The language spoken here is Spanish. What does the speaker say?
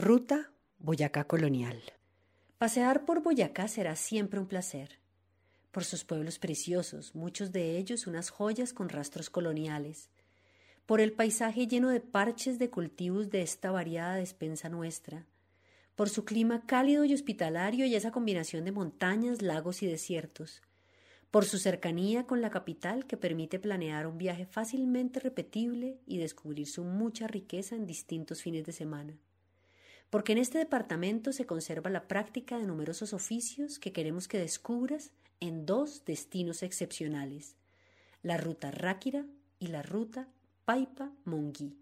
Ruta Boyacá Colonial. Pasear por Boyacá será siempre un placer. Por sus pueblos preciosos, muchos de ellos unas joyas con rastros coloniales. Por el paisaje lleno de parches de cultivos de esta variada despensa nuestra. Por su clima cálido y hospitalario y esa combinación de montañas, lagos y desiertos por su cercanía con la capital que permite planear un viaje fácilmente repetible y descubrir su mucha riqueza en distintos fines de semana. Porque en este departamento se conserva la práctica de numerosos oficios que queremos que descubras en dos destinos excepcionales, la ruta Ráquira y la ruta Paipa Monguí.